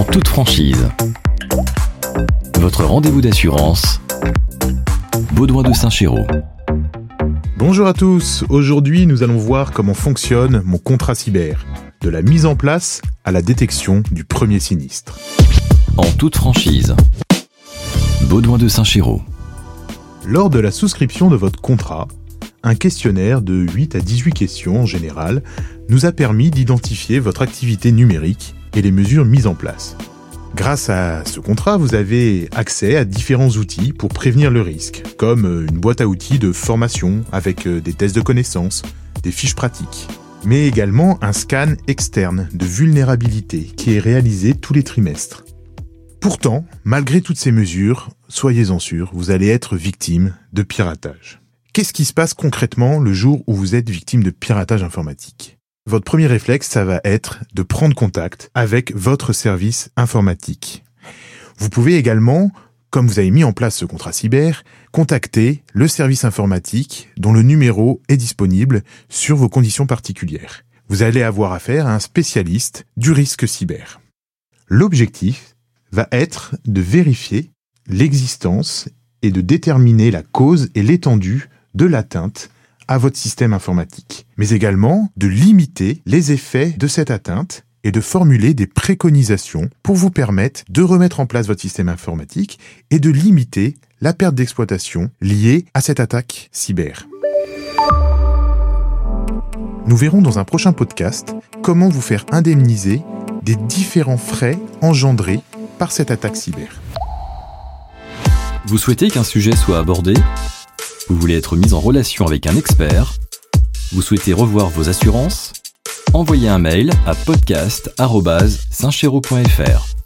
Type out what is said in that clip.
en toute franchise. Votre rendez-vous d'assurance, Baudouin de Saint-Chéraud. Bonjour à tous, aujourd'hui nous allons voir comment fonctionne mon contrat cyber, de la mise en place à la détection du premier sinistre. En toute franchise, Baudouin de Saint-Chéraud. Lors de la souscription de votre contrat, un questionnaire de 8 à 18 questions en général nous a permis d'identifier votre activité numérique et les mesures mises en place. Grâce à ce contrat, vous avez accès à différents outils pour prévenir le risque, comme une boîte à outils de formation avec euh, des tests de connaissances, des fiches pratiques, mais également un scan externe de vulnérabilité qui est réalisé tous les trimestres. Pourtant, malgré toutes ces mesures, soyez-en sûrs, vous allez être victime de piratage. Qu'est-ce qui se passe concrètement le jour où vous êtes victime de piratage informatique? Votre premier réflexe, ça va être de prendre contact avec votre service informatique. Vous pouvez également, comme vous avez mis en place ce contrat cyber, contacter le service informatique dont le numéro est disponible sur vos conditions particulières. Vous allez avoir affaire à un spécialiste du risque cyber. L'objectif va être de vérifier l'existence et de déterminer la cause et l'étendue de l'atteinte à votre système informatique, mais également de limiter les effets de cette atteinte et de formuler des préconisations pour vous permettre de remettre en place votre système informatique et de limiter la perte d'exploitation liée à cette attaque cyber. Nous verrons dans un prochain podcast comment vous faire indemniser des différents frais engendrés par cette attaque cyber. Vous souhaitez qu'un sujet soit abordé? Vous voulez être mis en relation avec un expert? Vous souhaitez revoir vos assurances? Envoyez un mail à podcast.saintchéraud.fr.